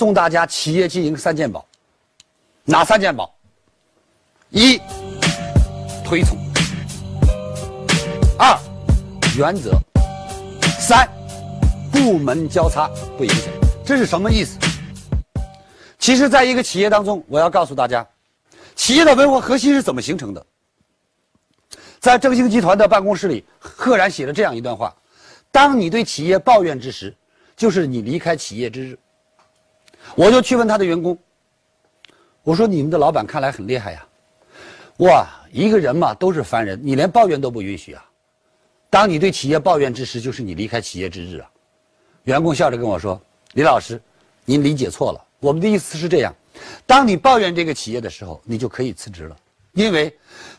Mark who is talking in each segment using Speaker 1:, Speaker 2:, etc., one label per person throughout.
Speaker 1: 送大家企业经营三件宝，哪三件宝？一，推崇；二，原则；三，部门交叉不影响。这是什么意思？其实，在一个企业当中，我要告诉大家，企业的文化核心是怎么形成的。在正兴集团的办公室里，赫然写了这样一段话：当你对企业抱怨之时，就是你离开企业之日。我就去问他的员工，我说：“你们的老板看来很厉害呀，哇，一个人嘛都是凡人，你连抱怨都不允许啊！当你对企业抱怨之时，就是你离开企业之日啊！”员工笑着跟我说：“李老师，您理解错了，我们的意思是这样，当你抱怨这个企业的时候，你就可以辞职了。”因为，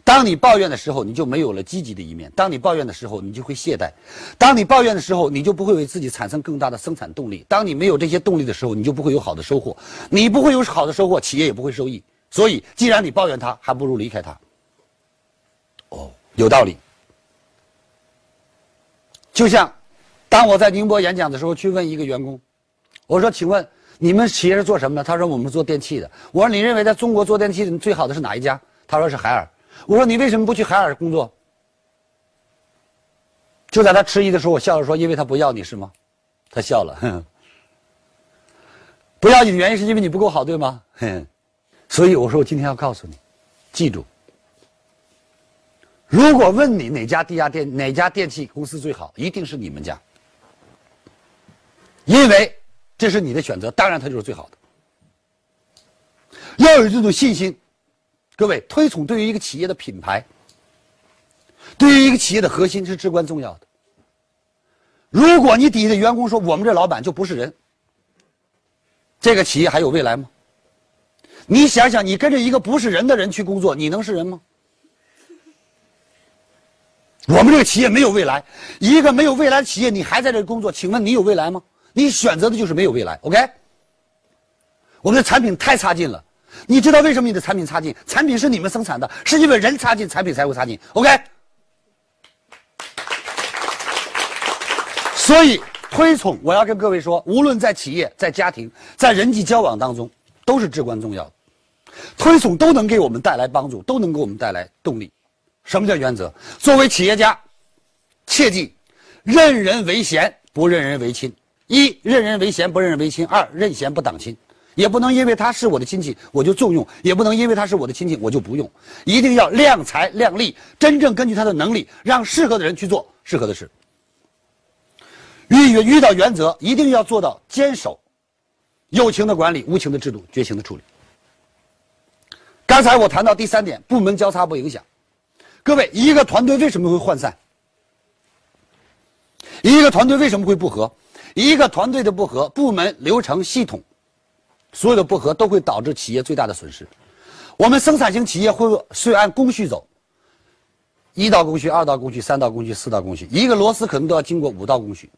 Speaker 1: 当你抱怨的时候，你就没有了积极的一面；当你抱怨的时候，你就会懈怠；当你抱怨的时候，你就不会为自己产生更大的生产动力。当你没有这些动力的时候，你就不会有好的收获。你不会有好的收获，企业也不会受益。所以，既然你抱怨他，还不如离开他。哦，有道理。就像，当我在宁波演讲的时候，去问一个员工，我说：“请问你们企业是做什么的？”他说：“我们做电器的。”我说：“你认为在中国做电器的最好的是哪一家？”他说是海尔，我说你为什么不去海尔工作？就在他迟疑的时候，我笑着说：“因为他不要你是吗？”他笑了，哼 不要你的原因是因为你不够好，对吗？哼 所以我说我今天要告诉你，记住，如果问你哪家地下电哪家电器公司最好，一定是你们家，因为这是你的选择，当然它就是最好的。要有这种信心。各位，推崇对于一个企业的品牌，对于一个企业的核心是至关重要的。如果你底下的员工说我们这老板就不是人，这个企业还有未来吗？你想想，你跟着一个不是人的人去工作，你能是人吗？我们这个企业没有未来，一个没有未来的企业，你还在这工作，请问你有未来吗？你选择的就是没有未来。OK，我们的产品太差劲了。你知道为什么你的产品差劲？产品是你们生产的，是因为人差劲，产品才会差劲。OK。所以推崇，我要跟各位说，无论在企业、在家庭、在人际交往当中，都是至关重要的。推崇都能给我们带来帮助，都能给我们带来动力。什么叫原则？作为企业家，切记，任人唯贤，不任人唯亲。一，任人唯贤，不任人唯亲；二，任贤不党亲。也不能因为他是我的亲戚我就重用，也不能因为他是我的亲戚我就不用，一定要量才量力，真正根据他的能力，让适合的人去做适合的事。遇遇到原则，一定要做到坚守，有情的管理，无情的制度，绝情的处理。刚才我谈到第三点，部门交叉不影响。各位，一个团队为什么会涣散？一个团队为什么会不和？一个团队的不和，部门、流程、系统。所有的不合都会导致企业最大的损失。我们生产型企业会是按工序走，一道工序、二道工序、三道工序、四道工序，一个螺丝可能都要经过五道工序，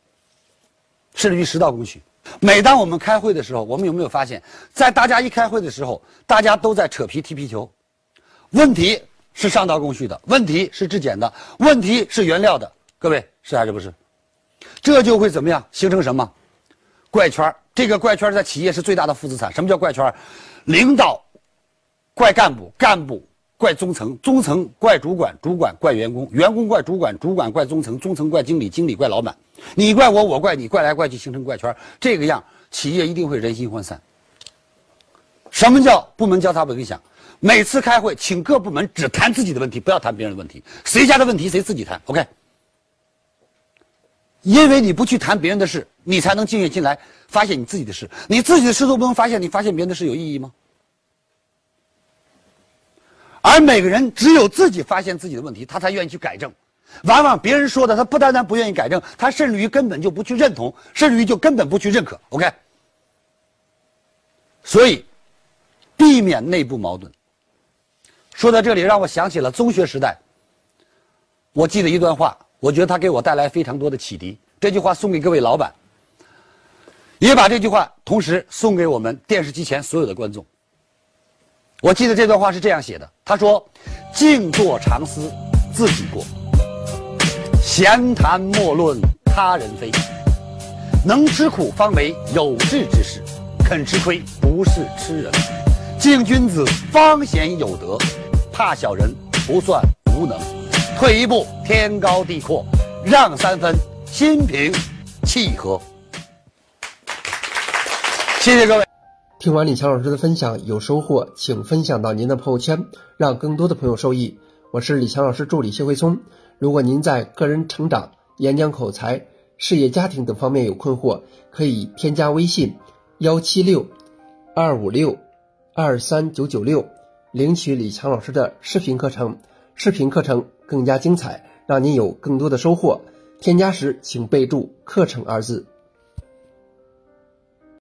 Speaker 1: 甚至于十道工序。每当我们开会的时候，我们有没有发现，在大家一开会的时候，大家都在扯皮踢皮球？问题是上道工序的，问题是质检的，问题是原料的。各位是还是不是？这就会怎么样？形成什么怪圈儿？这个怪圈在企业是最大的负资产。什么叫怪圈？领导怪干部，干部怪中层，中层怪主管，主管怪员工，员工怪主管，主管怪中层，中层怪经理，经理怪老板。你怪我，我怪你，怪来怪去形成怪圈。这个样，企业一定会人心涣散。什么叫部门交叉不影响？每次开会，请各部门只谈自己的问题，不要谈别人的问题。谁家的问题谁自己谈。OK。因为你不去谈别人的事，你才能静下心来发现你自己的事。你自己的事都不能发现，你发现别人的事有意义吗？而每个人只有自己发现自己的问题，他才愿意去改正。往往别人说的，他不单单不愿意改正，他甚至于根本就不去认同，甚至于就根本不去认可。OK。所以，避免内部矛盾。说到这里，让我想起了中学时代，我记得一段话。我觉得他给我带来非常多的启迪。这句话送给各位老板，也把这句话同时送给我们电视机前所有的观众。我记得这段话是这样写的：他说，静坐常思自己过，闲谈莫论他人非。能吃苦方为有志之士，肯吃亏不是吃人。敬君子方显有德，怕小人不算无能。退一步天高地阔，让三分心平气和。谢谢各位。
Speaker 2: 听完李强老师的分享，有收获，请分享到您的朋友圈，让更多的朋友受益。我是李强老师助理谢慧聪。如果您在个人成长、演讲口才、事业家庭等方面有困惑，可以添加微信幺七六二五六二三九九六，领取李强老师的视频课程。视频课程更加精彩，让您有更多的收获。添加时请备注“课程”二字。